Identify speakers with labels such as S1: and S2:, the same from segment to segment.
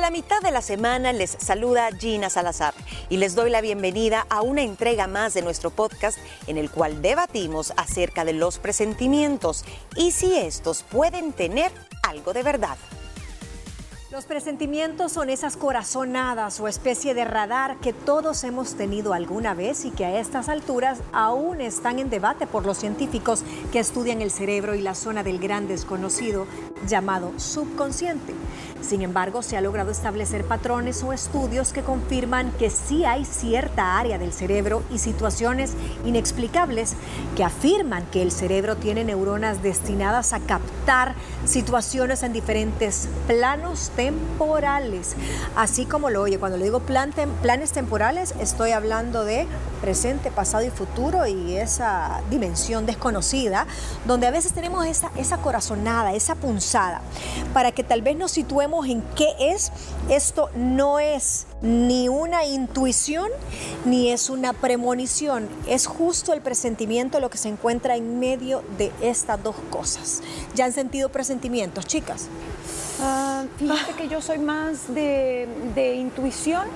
S1: A la mitad de la semana les saluda Gina Salazar y les doy la bienvenida a una entrega más de nuestro podcast en el cual debatimos acerca de los presentimientos y si estos pueden tener algo de verdad.
S2: Los presentimientos son esas corazonadas o especie de radar que todos hemos tenido alguna vez y que a estas alturas aún están en debate por los científicos que estudian el cerebro y la zona del gran desconocido llamado subconsciente. Sin embargo, se ha logrado establecer patrones o estudios que confirman que sí hay cierta área del cerebro y situaciones inexplicables que afirman que el cerebro tiene neuronas destinadas a captar situaciones en diferentes planos temporales. Así como lo oye, cuando le digo planes temporales, estoy hablando de presente, pasado y futuro y esa dimensión desconocida, donde a veces tenemos esa, esa corazonada, esa punzada, para que tal vez nos situemos en qué es. Esto no es ni una intuición ni es una premonición, es justo el presentimiento lo que se encuentra en medio de estas dos cosas. ¿Ya han sentido presentimientos, chicas?
S3: Uh, fíjate que yo soy más de, de intuición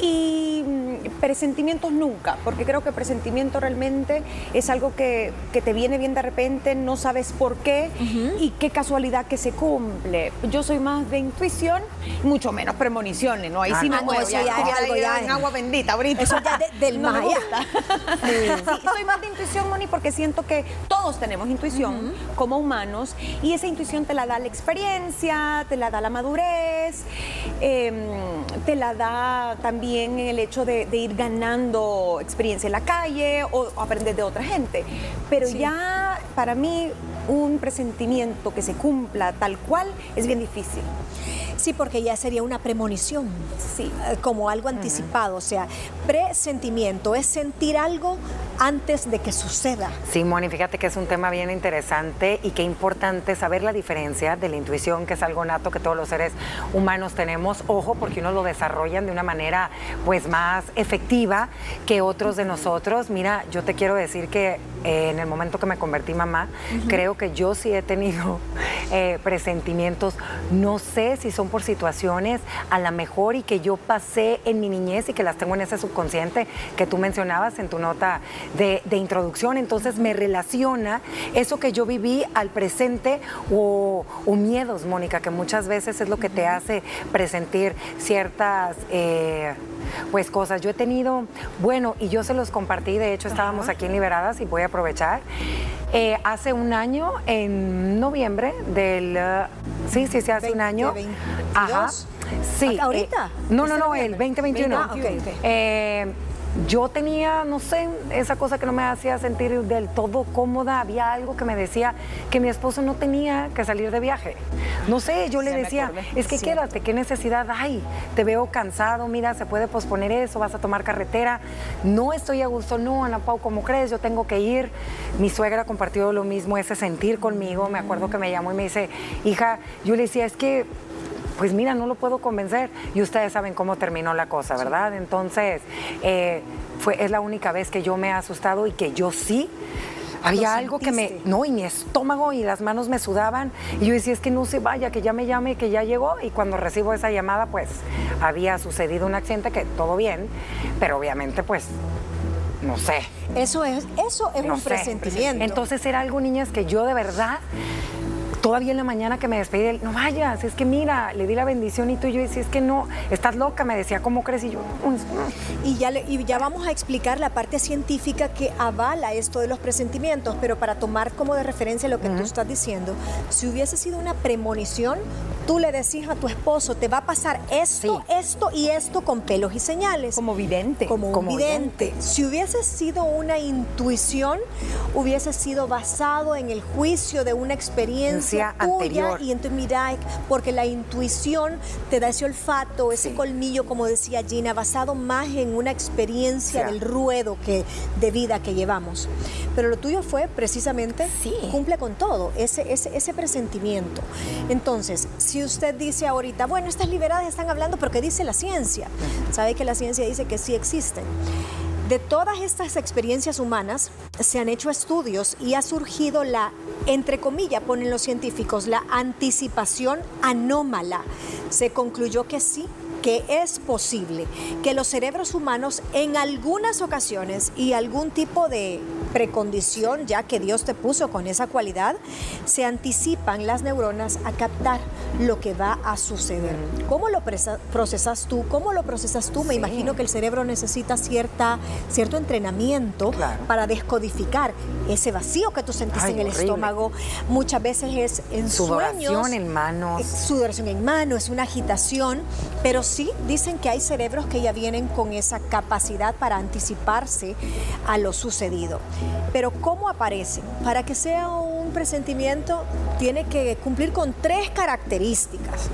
S3: y mm, presentimientos nunca, porque creo que presentimiento realmente es algo que, que te viene bien de repente, no sabes por qué y qué casualidad que se cumple. Yo soy más de intuición, mucho menos premoniciones, ¿no? Ahí sí me muevo, ya, algo ya en agua bendita ahorita.
S2: Eso ya del no Maya.
S3: sí, soy más de intuición, Moni, porque siento que todos tenemos intuición como humanos y esa intuición te la da la experiencia, te la da la madurez, em, te la da también en el hecho de, ir ganando experiencia en la calle o, aprender de otra gente. Pero ya para mí un presentimiento que se cumpla tal cual es bien difícil.
S2: Sí, porque ya sería una premonición. Sí. Eh, como algo anticipado. O sea, presentimiento es sentir algo antes de que suceda.
S4: Sí, Moni, fíjate que es un tema bien interesante y qué importante saber la diferencia de la intuición, que es algo nato que todos los seres humanos tenemos. Ojo, porque unos lo desarrollan de una manera pues más efectiva que otros de nosotros. Mira, yo te quiero decir que eh, en el momento que me convertí mamá, creo que yo sí he tenido eh, presentimientos. No sé si son por situaciones a la mejor y que yo pasé en mi niñez y que las tengo en ese subconsciente que tú mencionabas en tu nota de, introducción. Entonces me relaciona eso que yo viví al presente o, miedos, Mónica, que muchas veces es lo que te hace presentir ciertas... Eh, pues cosas. Yo he tenido, bueno, y yo se los compartí, de hecho estábamos aquí en Liberadas y voy a aprovechar. Eh, hace un año, en noviembre del... Uh, sí, sí, sí, hace un año.
S2: Ajá.
S4: Sí.
S2: ¿Ahorita?
S4: Eh, no, no, no, el 2021. Ah, eh, yo tenía, no sé, esa cosa que no me hacía sentir del todo cómoda. Había algo que me decía que mi esposo no tenía que salir de viaje. No sé, yo le decía, es que quédate, qué necesidad hay. Te veo cansado, mira, se puede posponer eso, vas a tomar carretera. No estoy a gusto, no, Ana Pau, ¿cómo crees? Yo tengo que ir. Mi suegra compartió lo mismo, ese sentir conmigo. Me acuerdo que me llamó y me dice, hija, yo le decía, es que pues mira, no lo puedo convencer. Y ustedes saben cómo terminó la cosa, ¿verdad? Entonces, eh, fue, es la única vez que yo me he asustado y que yo sí había algo que me, no, y mi estómago y las manos me sudaban. Y yo decía, es que no se vaya, que ya me llame, que ya llegó. Y cuando recibo esa llamada, pues había sucedido un accidente, que todo bien, pero obviamente, pues, no sé.
S2: Eso es, eso es un presentimiento.
S4: Entonces era algo, niñas, que yo de verdad todavía en la mañana que me despedí, él, no vayas, es que mira, le di la bendición y tú y yo decía, es que no, estás loca, me decía, ¿cómo crees? Y yo,
S2: y ya, y ya vamos a explicar la parte científica que avala esto de los presentimientos, pero para tomar como de referencia lo que tú estás diciendo, si hubiese sido una premonición, tú le decís a tu esposo, te va a pasar esto, esto y esto con pelos y señales.
S3: Como vidente.
S2: Como, un vidente. Si hubiese sido una intuición, hubiese sido basado en el juicio de una experiencia
S4: anterior.
S2: y en tu mirai, porque la intuición te da ese olfato, ese colmillo, como decía Gina, basado más en una experiencia del ruedo que, de vida que llevamos. Pero lo tuyo fue precisamente, cumple con todo, ese, ese, ese presentimiento. Entonces, si usted dice ahorita, bueno, estas liberadas están hablando porque dice la ciencia, sabe que la ciencia dice que sí existen De todas estas experiencias humanas se han hecho estudios y ha surgido la, entre comillas, ponen los científicos, la anticipación anómala. Se concluyó que sí, que es posible que los cerebros humanos en algunas ocasiones y algún tipo de precondición ya que Dios te puso con esa cualidad, se anticipan las neuronas a captar lo que va a suceder. ¿Cómo lo procesas tú? ¿Cómo lo procesas tú? Me imagino que el cerebro necesita cierta, cierto entrenamiento para descodificar ese vacío que tú sentiste en el estómago. Muchas veces es en
S4: sudoración en manos.
S2: Sudoración en manos, es una agitación, pero sí dicen que hay cerebros que ya vienen con esa capacidad para anticiparse a lo sucedido. Pero ¿cómo aparecen? Para que sea un presentimiento tiene que cumplir con tres características.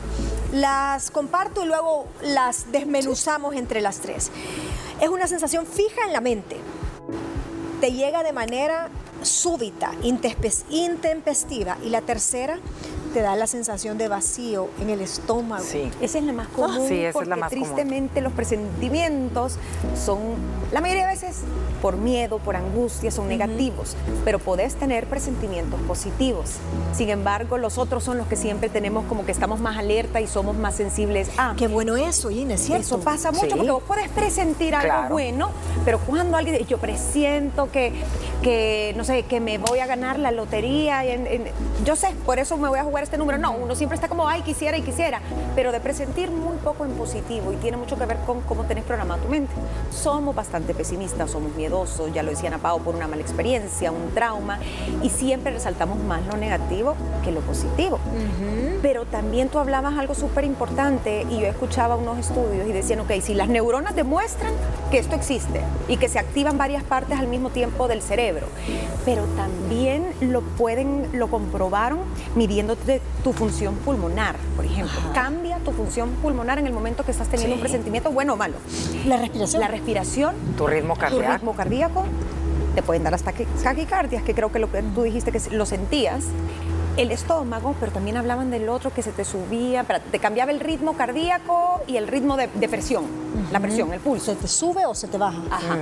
S2: Las comparto y luego las desmenuzamos entre las tres. Es una sensación fija en la mente. Te llega de manera súbita, intempestiva. Y la tercera, te da la sensación de vacío en el estómago.
S3: Sí. Esa es la más común. Sí, esa es la más tristemente los presentimientos son, la mayoría de veces, por miedo, por angustia, son negativos, pero podés tener presentimientos positivos. Sin embargo, los otros son los que siempre tenemos como que estamos más alerta y somos más sensibles a.
S2: Qué bueno eso, Inés, ¿cierto?
S3: Eso pasa mucho porque vos puedes presentir algo bueno, pero cuando alguien yo presiento que, que, no sé, que me voy a ganar la lotería, yo sé, por eso me voy a jugar este número. No, uno siempre está como, ay, quisiera y quisiera, pero de presentir muy poco en positivo y tiene mucho que ver con cómo tenés programada tu mente. Somos bastante pesimistas, somos miedosos, ya lo decían Pau, por una mala experiencia, un trauma, y siempre resaltamos más lo negativo que lo positivo. Pero también tú hablabas algo súper importante y yo escuchaba unos estudios y decían, ok, si las neuronas demuestran que esto existe y que se activan varias partes al mismo tiempo del cerebro, pero también lo pueden, lo comprobaron midiéndote tu función pulmonar, por ejemplo. Cambia tu función pulmonar en el momento que estás teniendo un presentimiento bueno o malo.
S2: La respiración.
S3: La respiración.
S4: Tu ritmo cardíaco.
S3: Tu ritmo cardíaco. Te pueden dar hasta taquicardias, que creo que lo que tú dijiste que lo sentías el estómago, pero también hablaban del otro que se te subía, te cambiaba el ritmo cardíaco y el ritmo de, presión, la presión, el pulso.
S2: ¿Se te sube o se te baja?
S3: Ajá.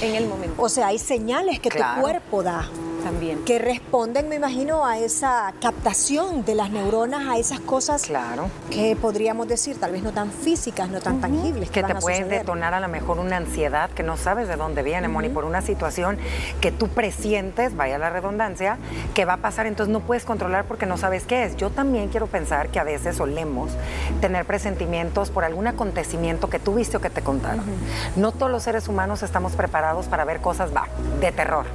S3: En el momento.
S2: O sea, hay señales que tu cuerpo da
S3: también.
S2: Que responden, me imagino, a esa captación de las neuronas, a esas cosas
S4: claro.
S2: que podríamos decir, tal vez no tan físicas, no tan tangibles.
S4: Que,
S2: te
S4: pueden detonar a lo mejor una ansiedad que no sabes de dónde viene, Moni, por una situación que tú presientes, vaya la redundancia, que va a pasar, entonces no puedes controlar porque no sabes qué es. Yo también quiero pensar que a veces solemos tener presentimientos por algún acontecimiento que tuviste o que te contaron. No todos los seres humanos estamos preparados para ver cosas va, de terror,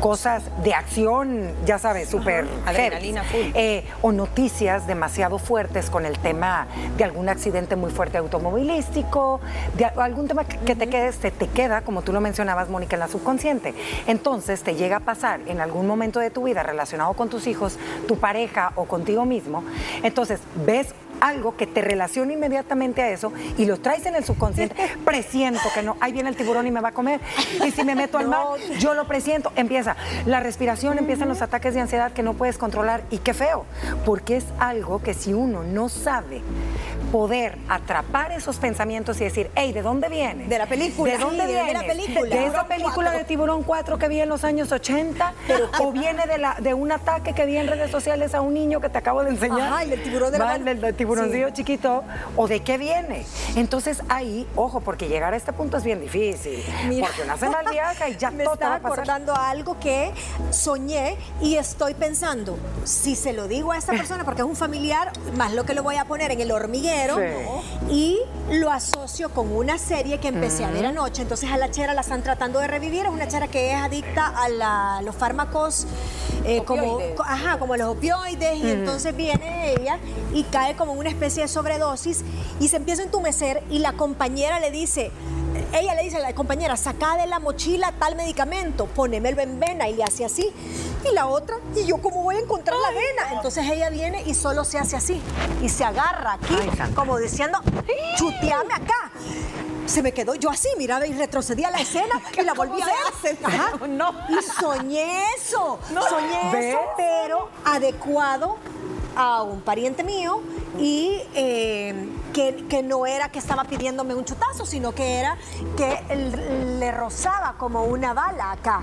S4: cosas de acción, ya sabes, súper
S3: adrenalina full.
S4: Eh, o noticias demasiado fuertes con el tema de algún accidente muy fuerte automovilístico, de algún tema que, te quede, se te queda, como tú lo mencionabas, Mónica, en la subconsciente. Entonces te llega a pasar en algún momento de tu vida relacionado con tus hijos, tu pareja o contigo mismo. Entonces ves algo que te relaciona inmediatamente a eso y lo traes en el subconsciente, presiento que no, ahí viene el tiburón y me va a comer. Y si me meto al mar, yo lo presiento. Empieza la respiración, empiezan los ataques de ansiedad que no puedes controlar. Y qué feo, porque es algo que si uno no sabe poder atrapar esos pensamientos y decir, hey, ¿de dónde viene?
S2: De la película.
S4: ¿De dónde viene?
S2: De la película.
S4: De esa película de Tiburón 4 que vi en los años 80, o viene de, la, de un ataque que vi en redes sociales a un niño que te acabo de enseñar.
S2: Ay, del tiburón de la
S4: del, tiburoncillo chiquito, o de qué viene. Entonces ahí, ojo, porque llegar a este punto es bien difícil. porque una semana viaja y ya
S2: me
S4: todo
S2: está acordando algo que soñé y estoy pensando, si se lo digo a esta persona porque es un familiar, más lo que lo voy a poner en el hormiguero, y lo asocio con una serie que empecé a ver anoche. Entonces a la chera la están tratando de revivir. Es una chera que es adicta a los fármacos eh, como, ajá, como los opioides. Y entonces viene ella y cae como una especie de sobredosis y se empieza a entumecer y la compañera le dice, ella le dice a la compañera, saca de la mochila tal medicamento, ponémelo en vena y le hace así. Y la otra, ¿y yo cómo voy a encontrar la vena? Entonces ella viene y solo se hace así y se agarra aquí, como diciendo, chuteame acá se me quedó yo así, miraba y retrocedía la escena y la volví a ver.
S3: No.
S2: Y soñé eso, soñé eso, pero adecuado a un pariente mío y eh, que, que no era que estaba pidiéndome un chutazo, sino que era que le rozaba como una bala acá.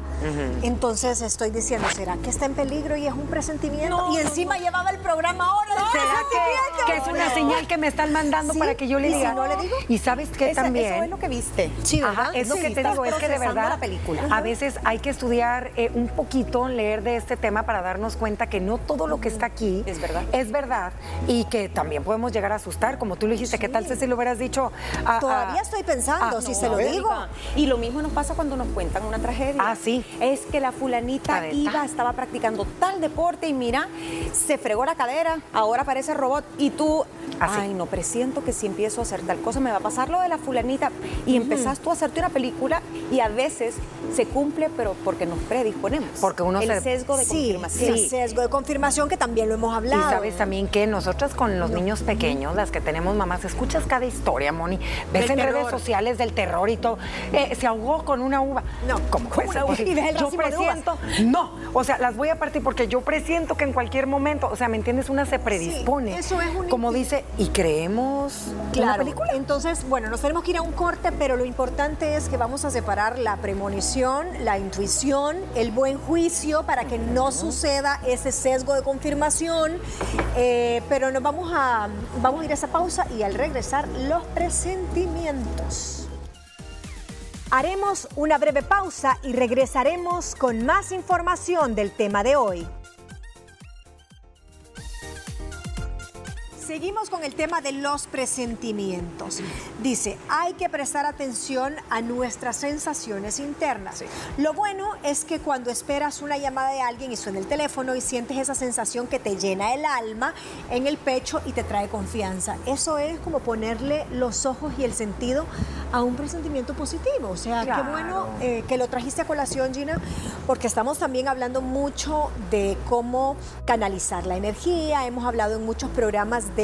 S2: Entonces estoy diciendo, ¿será que está en peligro y es un presentimiento?
S3: No,
S2: y
S3: no,
S2: encima llevaba el programa ahora del
S4: ¿Será
S2: presentimiento.
S4: que, que es una señal que me están mandando
S2: Sí,
S4: para que yo le
S2: ¿y si
S4: diga?
S2: no le digo?
S4: Y sabes que
S3: Esa-
S4: también.
S3: Eso es lo que viste.
S2: Sí.
S4: Ajá, es lo
S2: Sí,
S4: que te digo, es que de verdad
S3: la película.
S4: a veces hay que estudiar eh, un poquito, leer de este tema para darnos cuenta que no todo lo que está aquí
S3: Es verdad.
S4: es verdad y que también podemos llegar a asustar, como tú lo dijiste, ¿qué tal si lo hubieras dicho? a- a-
S2: Todavía estoy pensando,
S4: Ah,
S2: si
S4: no,
S2: se lo digo.
S3: Y lo mismo nos pasa cuando nos cuentan una tragedia.
S4: Ah, sí.
S3: Es que la fulanita iba, estaba practicando tal deporte y mira, se fregó la cadera, ahora parece robot y tú,
S4: Así.
S3: ay, no, presiento que si empiezo a hacer tal cosa me va a pasar lo de la fulanita y empezás tú a hacerte una película y a veces se cumple, pero porque nos predisponemos.
S4: Porque uno
S3: El
S4: se-
S3: sesgo de
S2: Sí,
S3: confirmación.
S2: sí, sesgo de confirmación que también lo hemos hablado.
S4: Y sabes también que nosotras con los niños pequeños, las que tenemos escuchas cada historia, Moni. Ves
S2: Del
S4: en redes sociales del terror y todo. Eh, se ahogó con una uva.
S2: No,
S4: ¿cómo puede
S2: una uva. Y
S4: Yo presiento. No, o sea, las voy a partir porque yo presiento que en cualquier momento, o sea, ¿me entiendes? Una se predispone.
S2: eso es un
S4: Como dice, y creemos en la
S2: Claro,
S4: película.
S2: entonces, bueno, nos tenemos que ir a un corte, pero lo importante es que vamos a separar la premonición, la intuición, el buen juicio para que no suceda ese sesgo de confirmación. Eh, pero nos vamos a, vamos a ir a esa pausa y al regresar, los presentimientos. Haremos una breve pausa y regresaremos con más información del tema de hoy. Seguimos con el tema de los presentimientos. Dice, hay que prestar atención a nuestras sensaciones internas. Lo bueno es que cuando esperas una llamada de alguien y suena el teléfono y sientes esa sensación que te llena el alma en el pecho y te trae confianza. Eso es como ponerle los ojos y el sentido a un presentimiento positivo. O sea, qué bueno eh, que lo trajiste a colación, Gina, porque estamos también hablando mucho de cómo canalizar la energía. Hemos hablado en muchos programas de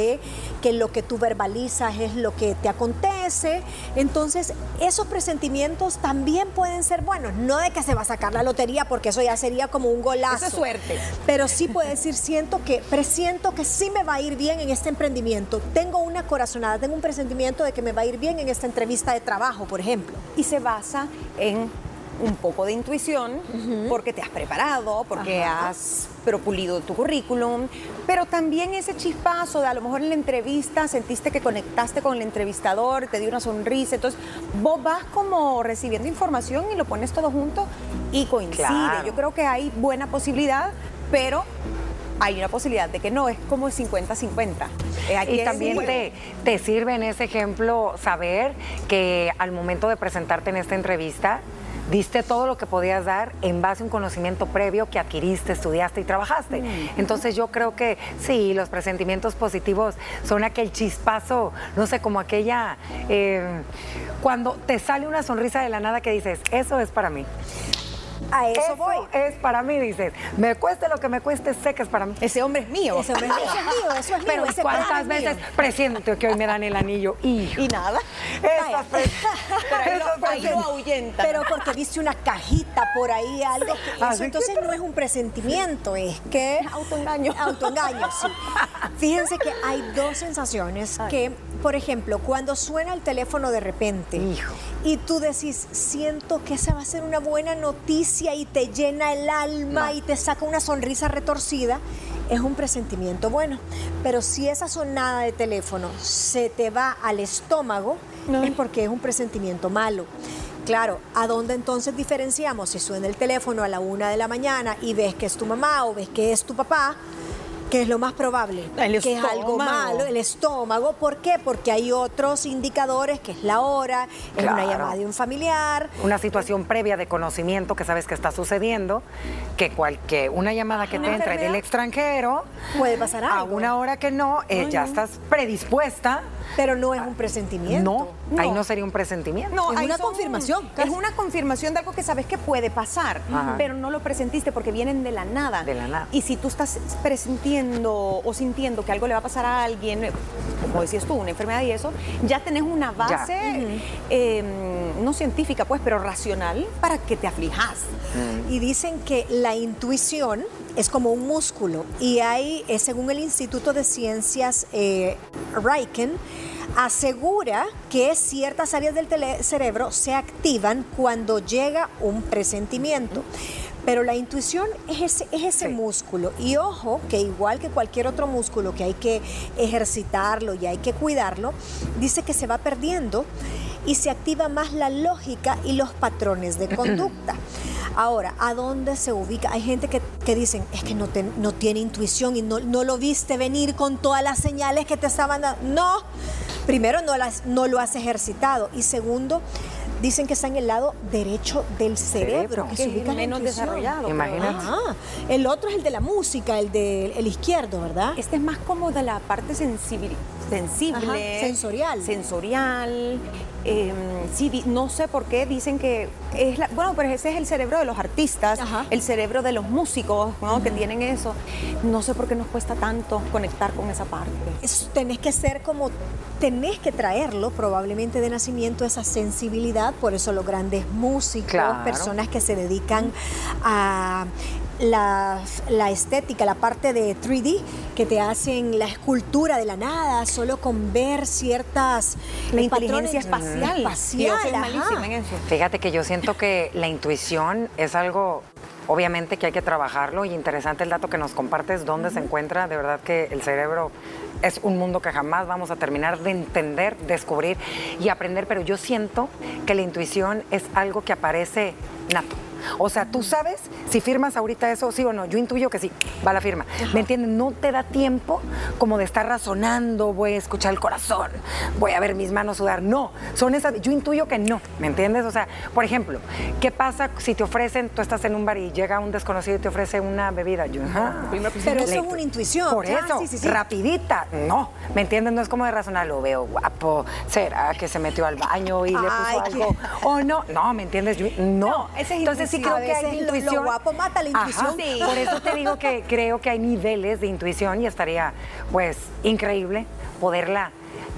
S2: que lo que tú verbalizas es lo que te acontece. Entonces, esos presentimientos también pueden ser buenos. No de que se va a sacar la lotería, porque eso ya sería como un golazo.
S3: Eso es suerte.
S2: Pero sí puede decir, siento que, presiento que sí me va a ir bien en este emprendimiento. Tengo una corazonada, tengo un presentimiento de que me va a ir bien en esta entrevista de trabajo, por ejemplo.
S3: y se basa en un poco de intuición, porque te has preparado, porque
S2: Ajá.
S3: has pero pulido tu currículum, pero también ese chispazo de a lo mejor en la entrevista sentiste que conectaste con el entrevistador, te dio una sonrisa, entonces vos vas como recibiendo información y lo pones todo junto y coincide.
S4: Claro.
S3: Yo creo que hay buena posibilidad, pero hay una posibilidad de que no, es como 50-50. Eh,
S4: Y también te, te sirve en ese ejemplo saber que al momento de presentarte en esta entrevista, diste todo lo que podías dar en base a un conocimiento previo que adquiriste, estudiaste y trabajaste. Entonces yo creo que sí, los presentimientos positivos son aquel chispazo, no sé, como aquella, eh, cuando te sale una sonrisa de la nada que dices, eso es para mí.
S2: A eso,
S4: Eso
S2: voy.
S4: es para mí, dices. Me cueste lo que me cueste, sé que es para mí.
S3: Ese hombre es mío.
S2: Ese hombre, eso es mío, eso es mío.
S4: Pero
S2: ese
S4: ¿cuántas
S2: plan es mío.
S4: veces presiento que hoy me dan el anillo? Hijo.
S3: Y nada.
S4: Pres-
S3: Pero ahí lo- ahí ahuyentan.
S2: Pero porque viste una cajita por ahí, algo que eso,
S4: Así que
S2: entonces no es un presentimiento, es que
S3: autoengaño.
S2: Autoengaño, sí. Fíjense que hay dos sensaciones que, por ejemplo, cuando suena el teléfono de repente
S4: Hijo.
S2: y tú decís, siento que esa va a ser una buena noticia y te llena el alma y te saca una sonrisa retorcida, es un presentimiento bueno. Pero si esa sonada de teléfono se te va al estómago, es porque es un presentimiento malo. Claro, ¿a dónde entonces diferenciamos? Si suena el teléfono a la una de la mañana y ves que es tu mamá o ves que es tu papá, que es lo más probable,
S3: El
S2: que es algo malo, el estómago. ¿Por qué? Porque hay otros indicadores, que es la hora, es una llamada de un familiar.
S4: Una situación previa de conocimiento que sabes que está sucediendo, que, cual, que una llamada que te entre del extranjero,
S2: Puede pasar
S4: a
S2: algo.
S4: una hora que no, eh, ya estás predispuesta.
S2: Pero no es un presentimiento.
S4: No, ahí
S3: No.
S4: sería un presentimiento.
S3: No,
S2: Es
S3: ahí
S2: una
S3: son-
S2: confirmación,
S3: Es una confirmación de algo que sabes que puede pasar,
S4: Ajá.
S3: pero no lo presentiste porque vienen de la nada.
S4: De la nada.
S3: Y si tú estás presintiendo o sintiendo que algo le va a pasar a alguien, eh, como decías tú, una enfermedad y eso, ya tenés una base, eh, no científica pues, pero racional para que te aflijas.
S2: Y dicen que la intuición es como un músculo y hay, eh, según el Instituto de Ciencias eh, Riken, asegura que ciertas áreas del cerebro se activan cuando llega un presentimiento. Pero la intuición es ese, es ese músculo. Y ojo, que igual que cualquier otro músculo que hay que ejercitarlo y hay que cuidarlo, dice que se va perdiendo y se activa más la lógica y los patrones de conducta. Ahora, ¿a dónde se ubica? Hay gente que, que dicen, es que no, te- no tiene intuición y no, no lo viste venir con todas las señales que te estaban dando. No, primero no, las, no lo has ejercitado y segundo, dicen que está en el lado derecho del cerebro,
S4: Cerebro.
S3: que es
S2: ubica en la
S3: menos desarrollado.
S4: Imagínate.
S2: Ajá. El otro es el de la música, el del el izquierdo, ¿verdad?
S3: Este es más como de la parte sensibil- sensible.
S2: Ajá, sensorial.
S3: Sensorial. eh, sí, no sé por qué dicen que es la, bueno, pero ese es el cerebro de los artistas,
S2: Ajá.
S3: el cerebro de los músicos, ¿no? Que tienen eso. No sé por qué nos cuesta tanto conectar con esa parte.
S2: Es- tenés que ser como, tenés que traerlo probablemente de nacimiento esa sensibilidad, por eso los grandes músicos,
S4: Claro.
S2: personas que se dedican a la, la estética, la parte de 3D, que te hacen la escultura de la nada, solo con ver ciertas
S3: La
S2: eh,
S3: inteligencia
S2: patrones-
S3: espacial.
S2: espacial,
S3: Yo soy
S2: ajá.
S3: malísima en eso.
S4: Fíjate que yo siento que la intuición es algo, obviamente que hay que trabajarlo y interesante el dato que nos compartes, dónde se encuentra, de verdad que el cerebro es un mundo que jamás vamos a terminar de entender, descubrir y aprender, pero yo siento que la intuición es algo que aparece nato. O sea, tú sabes si firmas ahorita eso, sí o no. Yo intuyo que sí, va la firma. ¿Me entiendes? No te da tiempo como de estar razonando, voy a escuchar el corazón, voy a ver mis manos sudar. No, son esas. Yo intuyo que no, ¿me entiendes? O sea, por ejemplo, ¿qué pasa si te ofrecen, tú estás en un bar y llega un desconocido y te ofrece una bebida? Yo, ah,
S2: Pero eso es una intuición.
S4: Por eso,
S2: sí, sí, sí.
S4: rapidita. No, ¿me entiendes? No es como de razonar, lo veo guapo. ¿Será que se metió al baño y le puso algo? O no, no, ¿me entiendes? Yo- no.
S3: No, ese es
S4: Entonces sí
S3: intuición.
S4: creo
S2: A
S4: que hay
S2: veces lo- lo
S4: intuición.
S2: guapo mata la intuición. Sí.
S4: Por eso te digo que creo que hay niveles de intuición y estaría, pues, increíble poderla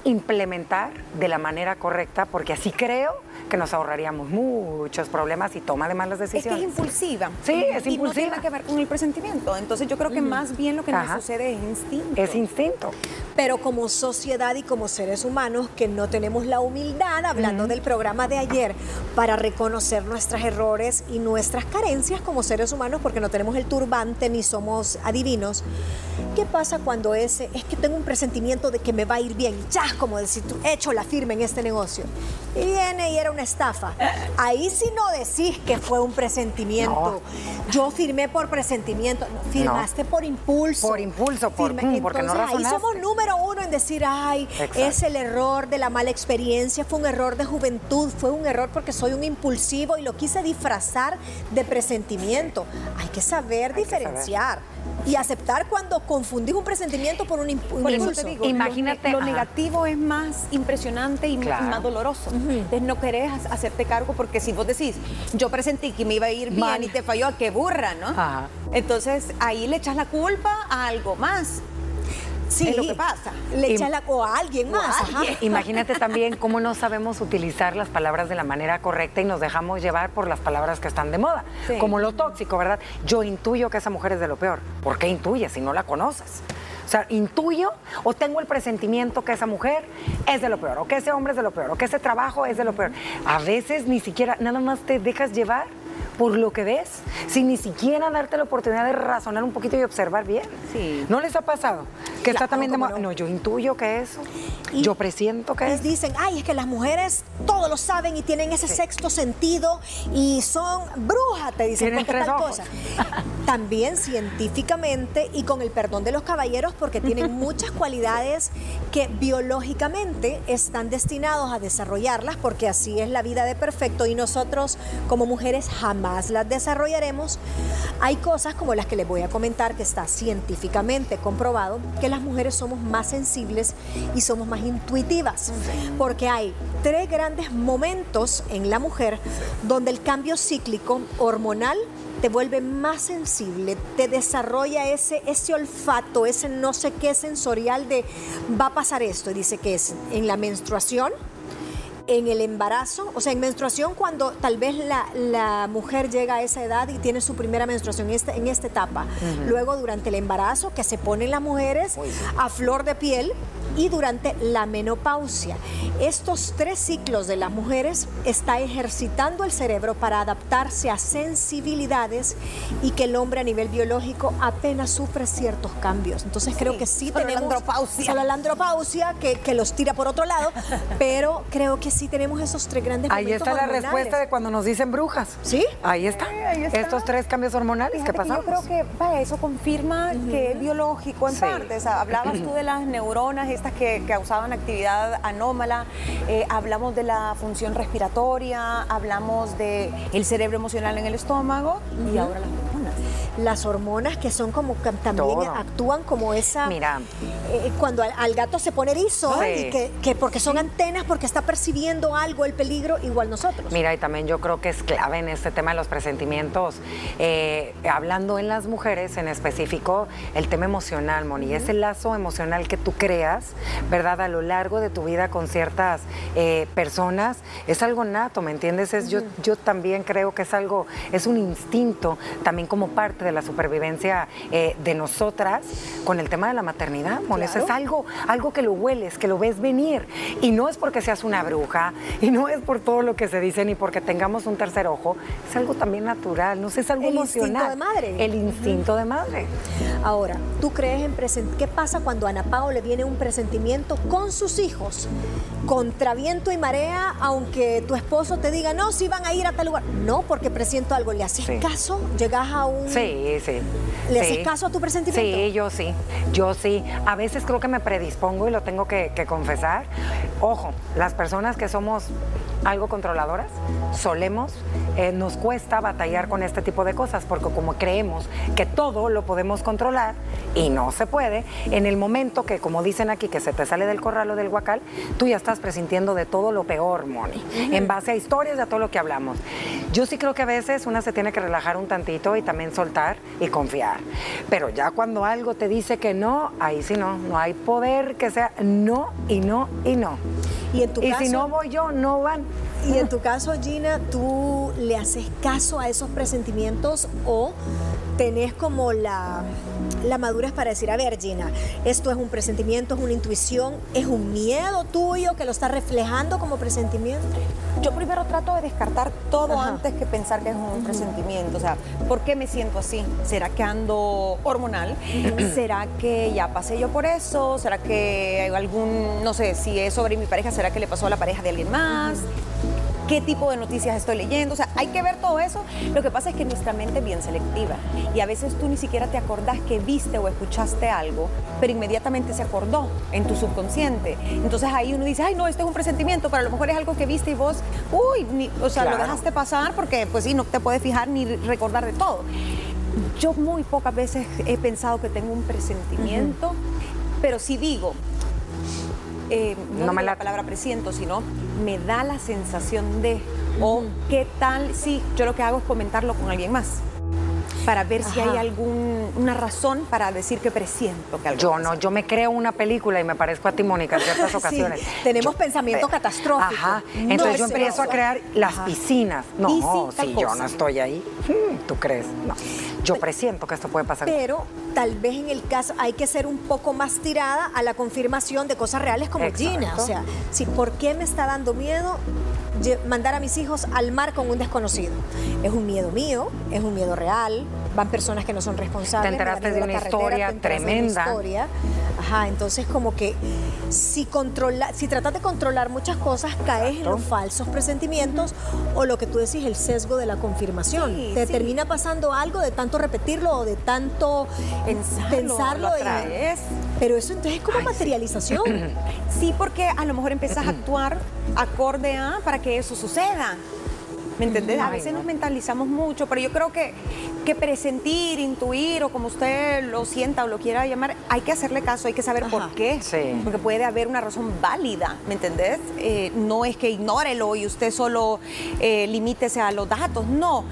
S4: implementar de la manera correcta, porque así creo que nos ahorraríamos muchos problemas y toma de malas
S3: Es que es
S4: decisiones.
S3: impulsiva.
S4: Sí, es
S3: y no
S4: impulsiva.
S3: tiene que ver con el presentimiento. Entonces yo creo que más bien lo que
S4: Ajá.
S3: nos sucede es instinto.
S4: Es instinto.
S2: Pero como sociedad y como seres humanos que no tenemos la humildad, hablando del programa de ayer, para reconocer nuestros errores y nuestras carencias como seres humanos, porque no tenemos el turbante ni somos adivinos, ¿qué pasa cuando ese, es que tengo un presentimiento de que me va a ir bien, ya como decir, hecho la firma en este negocio, y viene y era una estafa? Ahí sí no decís que fue un presentimiento. Yo firmé por presentimiento, no, firmaste por impulso.
S4: Por impulso, por-
S2: Firma-
S4: porque no
S2: Entonces, ahí somos
S4: razonaste.
S2: número uno en decir, ay,
S4: Exacto.
S2: es el error de la mala experiencia, fue un error de juventud, fue un error porque soy un impulsivo y lo quise disfrazar de presentimiento. Hay que saber
S4: que
S2: diferenciar y aceptar cuando confundís un presentimiento por un, impu- un
S3: Por eso
S2: impulso.
S3: te digo,
S4: Imagínate,
S3: lo,
S4: ajá.
S3: negativo es más impresionante y,
S4: Claro.
S3: más doloroso. Entonces no querés ha- hacerte cargo porque si vos decís, yo presentí que me iba a ir bien
S4: Mal.
S3: y te falló, qué burra, ¿no?
S4: Ajá.
S3: Entonces ahí le echas la culpa a algo más.
S2: Sí,
S3: es lo que pasa.
S2: Le echas la o a alguien más.
S3: a
S2: ajá.
S3: alguien.
S4: Imagínate también cómo no sabemos utilizar las palabras de la manera correcta y nos dejamos llevar por las palabras que están de moda,
S3: Sí.
S4: como lo tóxico, ¿verdad? Yo intuyo que esa mujer es de lo peor. ¿Por qué intuyes si no la conoces? O sea, intuyo o tengo el presentimiento que esa mujer es de lo peor, o que ese hombre es de lo peor, o que ese trabajo es de lo peor. A veces ni siquiera, nada más te dejas llevar por lo que ves, sin ni siquiera darte la oportunidad de razonar un poquito y observar bien.
S3: Sí.
S4: ¿No les ha pasado? Que está también de
S2: no.
S4: No, yo intuyo que eso.
S2: Y-
S4: yo presiento que
S2: Y
S4: es.
S2: dicen, ay, es que las mujeres todo lo saben y tienen ese sexto sentido y son brujas, te dicen,
S4: Tienen
S2: porque
S4: tres
S2: tal
S4: ojos.
S2: cosa. También científicamente y con el perdón de los caballeros, porque tienen muchas cualidades que biológicamente están destinados a desarrollarlas, porque así es la vida de perfecto y nosotros como mujeres jamás las desarrollaremos. Hay cosas como las que les voy a comentar que está científicamente comprobado que las mujeres somos más sensibles y somos más intuitivas, porque hay tres grandes momentos en la mujer donde el cambio cíclico hormonal te vuelve más sensible, te desarrolla ese, ese olfato, ese no sé qué sensorial de va a pasar esto. Dice que es en la menstruación, en el embarazo, o sea, en menstruación cuando tal vez la, mujer llega a esa edad y tiene su primera menstruación en, este, en esta etapa. Luego durante el embarazo que se ponen las mujeres a flor de piel y durante la menopausia. Estos tres ciclos de las mujeres está ejercitando el cerebro para adaptarse a sensibilidades y que el hombre a nivel biológico apenas sufre ciertos cambios. Entonces creo que sí tenemos...
S3: La andropausia.
S2: La andropausia que, que, los tira por otro lado, pero creo que sí tenemos esos tres grandes
S4: Ahí está la respuesta de cuando nos dicen brujas.
S2: ¿Sí?
S4: Ahí está. Estos tres cambios hormonales que pasamos.
S3: yo creo que vaya, eso confirma que es biológico en parte. hablabas tú de las neuronas, estas que causaban actividad anómala, eh, hablamos de la función respiratoria, hablamos del el cerebro emocional en el estómago y ahora las.
S2: Las hormonas que son como también actúan como esa.
S4: Mira.
S2: Eh, cuando al, gato se pone erizo y que, porque son antenas, porque está percibiendo algo, el peligro, igual nosotros.
S4: Mira, y también yo creo que es clave en este tema de los presentimientos. Eh, hablando en las mujeres en específico, el tema emocional, Moni, ese lazo emocional que tú creas, ¿verdad? A lo largo de tu vida con ciertas eh, personas, es algo nato, ¿me entiendes? Es, yo, yo también creo que es algo, es un instinto también como parte de la supervivencia eh, de nosotras con el tema de la maternidad. Eso es algo, algo que lo hueles, que lo ves venir. Y no es porque seas una bruja, y no es por todo lo que se dice, ni porque tengamos un tercer ojo, es algo también natural, no sé, es algo emocional.
S2: El instinto de madre.
S4: El instinto de madre.
S2: Ahora, ¿tú crees en present qué pasa cuando a Ana Pao le viene un presentimiento con sus hijos? Contra viento y marea, aunque tu esposo te diga, no, si van a ir a tal lugar. No, porque presiento algo. ¿Le haces caso? ¿Llegas a un...?
S4: Sí, sí.
S2: ¿Le haces caso a tu presentimiento?
S4: Sí, yo sí. Yo sí. A veces creo que me predispongo y lo tengo que, que confesar. Ojo, las personas que somos algo controladoras, solemos, eh, nos cuesta batallar con este tipo de cosas porque como creemos que todo lo podemos controlar y no se puede, en el momento que, como dicen aquí, que se te sale del corral o del guacal, tú ya estás presintiendo de todo lo peor, Moni, en base a historias de todo lo que hablamos. Yo sí creo que a veces una se tiene que relajar un tantito y también soltar y confiar. Pero ya cuando algo te dice que no, ahí sí no, no hay poder que sea no y no y no.
S2: Y, en tu
S4: y si no voy yo, no van.
S2: Y en tu caso, Gina, ¿tú le haces caso a esos presentimientos o tenés como la, la madurez para decir, a ver, Gina, esto es un presentimiento, es una intuición, es un miedo tuyo que lo está reflejando como presentimiento?
S3: Yo primero trato de descartar todo antes que pensar que es un presentimiento. O sea, ¿por qué me siento así? ¿Será que ando hormonal? ¿Será que ya pasé yo por eso? ¿Será que hay algún, no sé, si es sobre mi pareja, ¿será que le pasó a la pareja de alguien más? Qué tipo de noticias estoy leyendo. O sea, hay que ver todo eso. Lo que pasa es que nuestra mente es bien selectiva y a veces tú ni siquiera te acordás que viste o escuchaste algo, pero inmediatamente se acordó en tu subconsciente. Entonces ahí uno dice, ay, no, este es un presentimiento, pero a lo mejor es algo que viste y vos, uy, o sea, lo dejaste pasar porque pues sí, no te puedes fijar ni recordar de todo. Yo muy pocas veces he pensado que tengo un presentimiento, pero sí digo, eh, no, me la palabra presiento, sino me da la sensación de, o qué tal si yo lo que hago es comentarlo con alguien más para ver si hay alguna razón para decir que presiento que algo
S4: Yo no, yo me creo una película y me parezco a ti, Mónica, en ciertas ocasiones.
S2: tenemos pensamiento catastrófico. Ajá,
S4: entonces yo empiezo a crear las piscinas. No, si, yo no estoy ahí, hmm, ¿tú crees? No. Yo presiento que esto puede pasar.
S2: Pero tal vez en el caso hay que ser un poco más tirada a la confirmación de cosas reales como Gina. O sea, si ¿por qué me está dando miedo mandar a mis hijos al mar con un desconocido? Es un miedo mío, es un miedo real, van personas que no son responsables.
S4: Te enteraste de una historia tremenda.
S2: historia. Ajá, entonces como que si controla, si tratas de controlar muchas cosas, caes en los falsos presentimientos o lo que tú decís, el sesgo de la confirmación. Te termina pasando algo de tanto repetirlo o de tanto pensarlo. pero eso entonces es como materialización.
S3: Sí. porque a lo mejor empiezas a actuar acorde a para que eso suceda. ¿Me entendés? A veces nos mentalizamos mucho, pero yo creo que, que presentir, intuir o como usted lo sienta o lo quiera llamar, hay que hacerle caso, hay que saber por qué. Porque puede haber una razón válida, ¿me entendés? Eh, no es que ignórelo y usted solo eh, limítese a los datos, no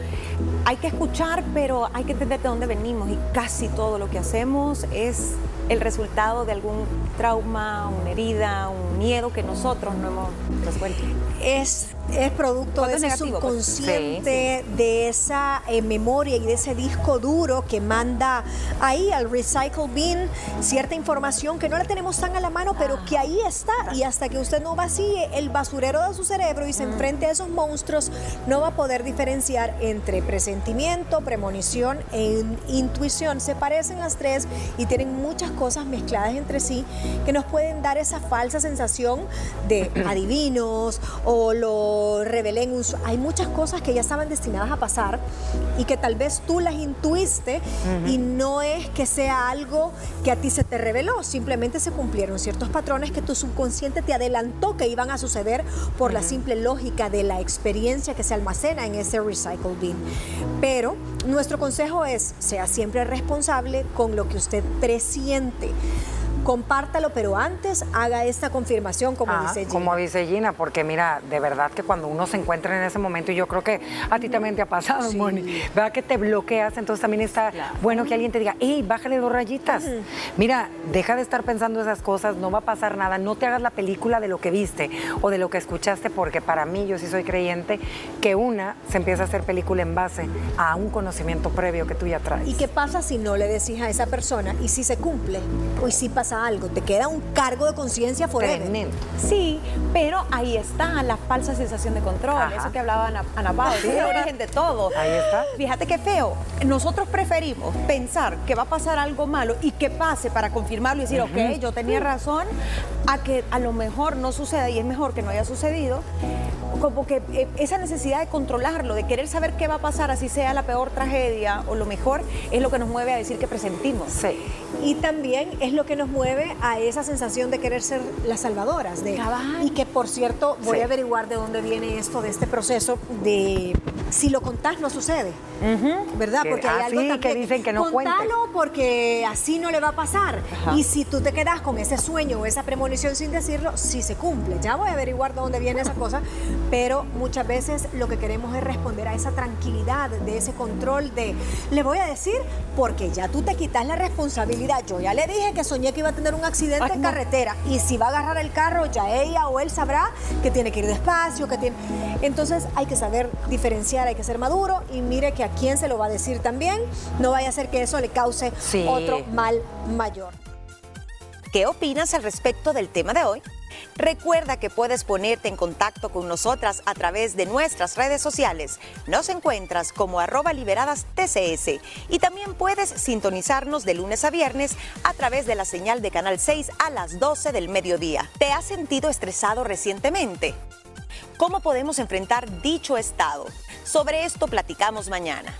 S3: hay que escuchar, pero hay que entender de dónde venimos y casi todo lo que hacemos es el resultado de algún trauma, una herida, un miedo que nosotros no hemos resuelto.
S2: Es es producto de ese pues? subconsciente, de esa eh, memoria y de ese disco duro que manda ahí al recycle bin cierta información que no la tenemos tan a la mano, pero que ahí está. Y hasta que usted no vacíe el basurero de su cerebro y se mm. enfrente a esos monstruos, no va a poder diferenciar entre presentimiento, premonición e intuición. Se parecen las tres y tienen muchas cosas mezcladas entre sí que nos pueden dar esa falsa sensación de adivinos o lo revelé un... Hay muchas cosas que ya estaban destinadas a pasar y que tal vez tú las intuiste y no es que sea algo que a ti se te reveló, simplemente se cumplieron ciertos patrones que tu subconsciente te adelantó que iban a suceder por la simple lógica de la experiencia que se almacena en ese recycle bin. Pero nuestro consejo es, sea siempre responsable con lo que usted presiente compártalo, pero antes haga esta confirmación, como ah, dice Gina.
S4: Como dice Gina, porque mira, de verdad que cuando uno se encuentra en ese momento, y yo creo que a ti también te ha pasado, Moni, ¿verdad? Que te bloqueas, entonces también está bueno que alguien te diga, hey, bájale dos rayitas. Mira, deja de estar pensando esas cosas, no va a pasar nada, no te hagas la película de lo que viste o de lo que escuchaste, porque para mí, yo sí soy creyente, que una se empieza a hacer película en base a un conocimiento previo que tú ya traes.
S2: ¿Y qué pasa si no le decís a esa persona y si se cumple? O si pasa algo, te queda un cargo de conciencia forever.
S3: Sí, pero ahí está la falsa sensación de control, eso que hablaba Ana, Ana Pau, es el origen de todo.
S4: Ahí está.
S3: Fíjate qué feo, nosotros preferimos pensar que va a pasar algo malo y que pase para confirmarlo y decir, ok, yo tenía razón, a que a lo mejor no suceda y es mejor que no haya sucedido, como que eh, esa necesidad de controlarlo, de querer saber qué va a pasar, así sea la peor tragedia o lo mejor, es lo que nos mueve a decir que presentimos.
S2: Sí. Y también es lo que nos mueve a esa sensación de querer ser las salvadoras. De, y que, por cierto, voy a averiguar de dónde viene esto, de este proceso de si lo contás no sucede. ¿Verdad?
S4: Porque hay algo que dicen que no
S2: Contalo porque así no le va a pasar. Y si tú te quedas con ese sueño o esa premonición sin decirlo, sí se cumple. Ya voy a averiguar de dónde viene esa cosa, pero muchas veces lo que queremos es responder a esa tranquilidad, de ese control de, le voy a decir porque ya tú te quitas la responsabilidad. Yo ya le dije que soñé que iba a tener un accidente en carretera y si va a agarrar el carro, ya ella o él sabrá que tiene que ir despacio, que tiene... Entonces hay que saber diferenciar, hay que ser maduro y mire que a quién se lo va a decir también, no vaya a ser que eso le cause otro mal mayor.
S1: ¿Qué opinas al respecto del tema de hoy? Recuerda que puedes ponerte en contacto con nosotras a través de nuestras redes sociales. Nos encuentras como arroba liberadas TCS y también puedes sintonizarnos de lunes a viernes a través de la señal de Canal 6 a las 12 del mediodía. ¿Te has sentido estresado recientemente? ¿Cómo podemos enfrentar dicho estado? Sobre esto platicamos mañana.